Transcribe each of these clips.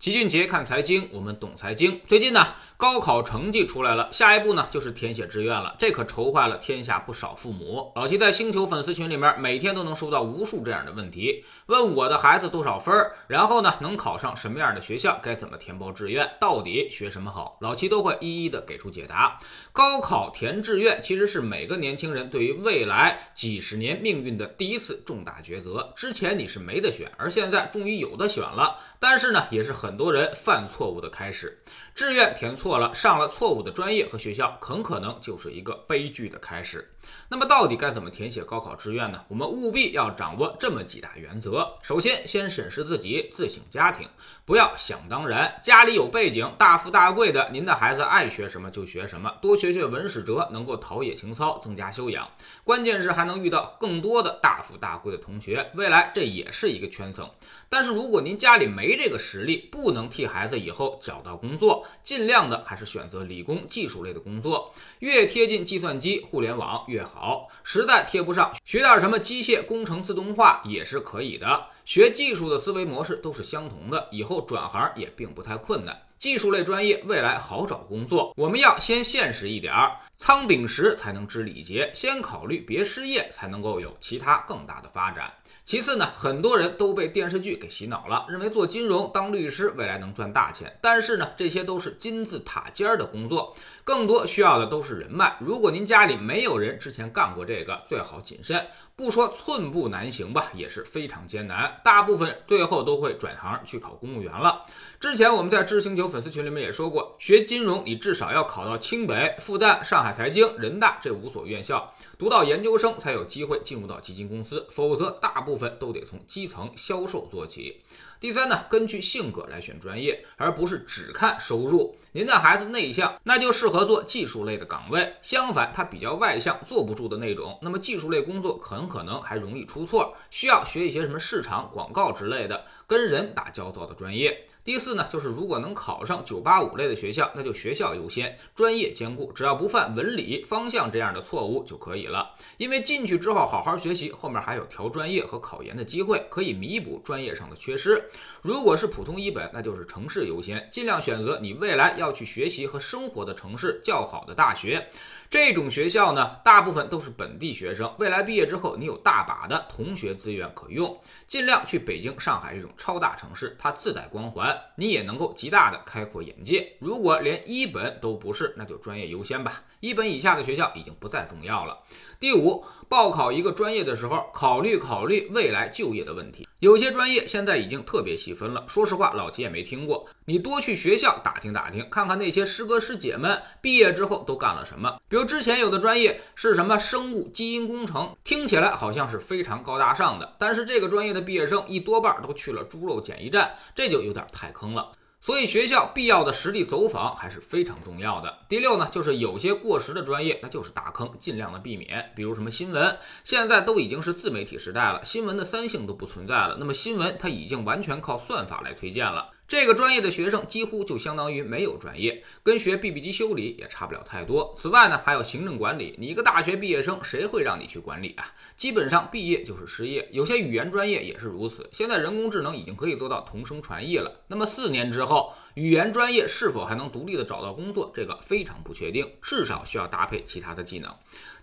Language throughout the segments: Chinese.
齐俊杰看财经，我们懂财经。最近呢，高考成绩出来了，下一步呢就是填写志愿了，这可愁坏了天下不少父母。老齐在星球粉丝群里面，每天都能收到无数这样的问题，问我的孩子多少分，然后呢能考上什么样的学校，该怎么填报志愿，到底学什么好，老齐都会一一的给出解答。高考填志愿其实是每个年轻人对于未来几十年命运的第一次重大抉择。之前你是没得选，而现在终于有的选了，但是呢，也是很。很多人犯错误的开始，志愿填错了，上了错误的专业和学校，很可能就是一个悲剧的开始。那么，到底该怎么填写高考志愿呢？我们务必要掌握这么几大原则。首先，先审视自己自省家庭，不要想当然。家里有背景，大富大贵的，您的孩子爱学什么就学什么，多学学文史哲，能够陶冶情操，增加修养。关键是还能遇到更多的大富大贵的同学，未来这也是一个圈层。但是如果您家里没这个实力，不不能替孩子以后找到工作，尽量的还是选择理工技术类的工作，越贴近计算机、互联网越好。实在贴不上，学点什么机械工程、自动化也是可以的。学技术的思维模式都是相同的，以后转行也并不太困难。技术类专业未来好找工作，我们要先现实一点儿，仓廪实才能知礼节，先考虑别失业，才能够有其他更大的发展。其次呢，很多人都被电视剧给洗脑了，认为做金融、当律师未来能赚大钱。但是呢，这些都是金字塔尖儿的工作，更多需要的都是人脉。如果您家里没有人之前干过这个，最好谨慎。不说寸步难行吧，也是非常艰难。大部分最后都会转行去考公务员了。之前我们在知星粉丝群里面也说过，学金融你至少要考到清北、复旦、上海财经、人大这五所院校，读到研究生才有机会进入到基金公司，否则大部分都得从基层销售做起。第三呢，根据性格来选专业，而不是只看收入。您的孩子内向，那就适合做技术类的岗位；相反，他比较外向，坐不住的那种，那么技术类工作很可能还容易出错，需要学一些什么市场、广告之类的，跟人打交道的专业。第四呢，就是如果能考上九八五类的学校，那就学校优先，专业兼顾，只要不犯文理方向这样的错误就可以了。因为进去之后好好学习，后面还有调专业和考研的机会，可以弥补专业上的缺失。如果是普通一本，那就是城市优先，尽量选择你未来要去学习和生活的城市较好的大学。这种学校呢，大部分都是本地学生，未来毕业之后，你有大把的同学资源可用。尽量去北京、上海这种超大城市，它自带光环，你也能够极大的开阔眼界。如果连一本都不是，那就专业优先吧。一本以下的学校已经不再重要了。第五，报考一个专业的时候，考虑考虑未来就业的问题。有些专业现在已经特别细分了，说实话，老齐也没听过。你多去学校打听打听，看看那些师哥师姐们毕业之后都干了什么。比如之前有的专业是什么生物基因工程，听起来好像是非常高大上的，但是这个专业的毕业生一多半都去了猪肉检疫站，这就有点太坑了。所以学校必要的实地走访还是非常重要的。第六呢，就是有些过时的专业，那就是大坑，尽量的避免。比如什么新闻，现在都已经是自媒体时代了，新闻的三性都不存在了。那么新闻它已经完全靠算法来推荐了。这个专业的学生几乎就相当于没有专业，跟学 BB 机修理也差不了太多。此外呢，还有行政管理，你一个大学毕业生，谁会让你去管理啊？基本上毕业就是失业。有些语言专业也是如此。现在人工智能已经可以做到同声传译了，那么四年之后，语言专业是否还能独立的找到工作？这个非常不确定，至少需要搭配其他的技能。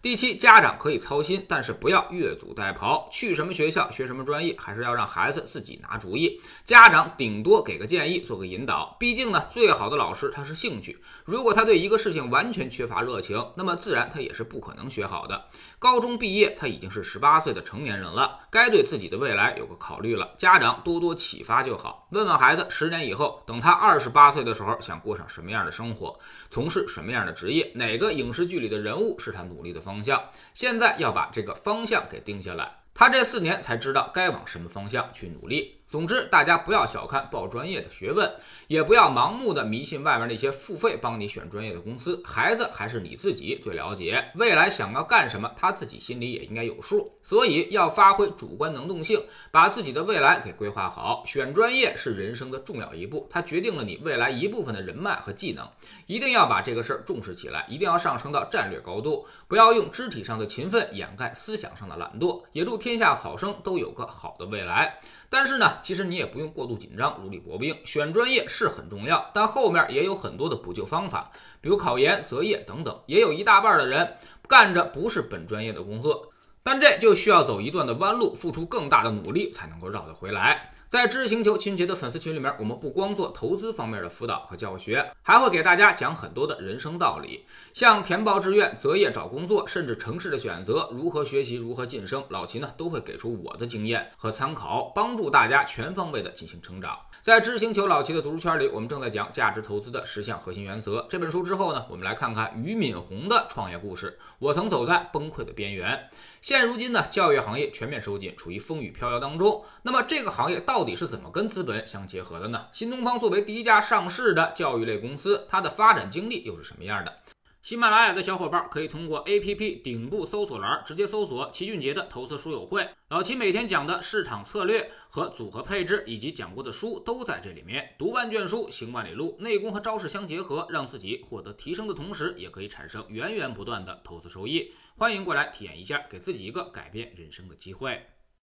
第七，家长可以操心，但是不要越俎代庖。去什么学校，学什么专业，还是要让孩子自己拿主意。家长顶多给个建议，做个引导。毕竟呢，最好的老师他是兴趣。如果他对一个事情完全缺乏热情，那么自然他也是不可能学好的。高中毕业，他已经是十八岁的成年人了，该对自己的未来有个考虑了。家长多多启发就好。问问孩子，十年以后，等他二十十八岁的时候，想过上什么样的生活，从事什么样的职业，哪个影视剧里的人物是他努力的。方向，现在要把这个方向给定下来。他这四年才知道该往什么方向去努力。总之，大家不要小看报专业的学问，也不要盲目的迷信外面那些付费帮你选专业的公司。孩子还是你自己最了解，未来想要干什么，他自己心里也应该有数。所以要发挥主观能动性，把自己的未来给规划好。选专业是人生的重要一步，它决定了你未来一部分的人脉和技能。一定要把这个事儿重视起来，一定要上升到战略高度，不要用肢体上的勤奋掩盖思想上的懒惰。也祝天下考生都有个好的未来。但是呢其实你也不用过度紧张，如履薄冰。选专业是很重要，但后面也有很多的补救方法，比如考研、择业等等。也有一大半的人干着不是本专业的工作，但这就需要走一段的弯路，付出更大的努力才能够绕得回来。在知识星球秦杰的粉丝群里面，我们不光做投资方面的辅导和教学，还会给大家讲很多的人生道理，像填报志愿、择业找工作，甚至城市的选择、如何学习、如何晋升，老齐呢都会给出我的经验和参考，帮助大家全方位的进行成长。在知识星球老齐的读书圈里，我们正在讲价值投资的十项核心原则这本书之后呢，我们来看看俞敏洪的创业故事。我曾走在崩溃的边缘。现如今呢，教育行业全面收紧，处于风雨飘摇当中。那么这个行业到到底是怎么跟资本相结合的呢？新东方作为第一家上市的教育类公司，它的发展经历又是什么样的？喜马拉雅的小伙伴可以通过 APP 顶部搜索栏直接搜索齐俊杰的投资书友会，老齐每天讲的市场策略和组合配置，以及讲过的书都在这里面。读万卷书，行万里路，内功和招式相结合，让自己获得提升的同时，也可以产生源源不断的投资收益。欢迎过来体验一下，给自己一个改变人生的机会。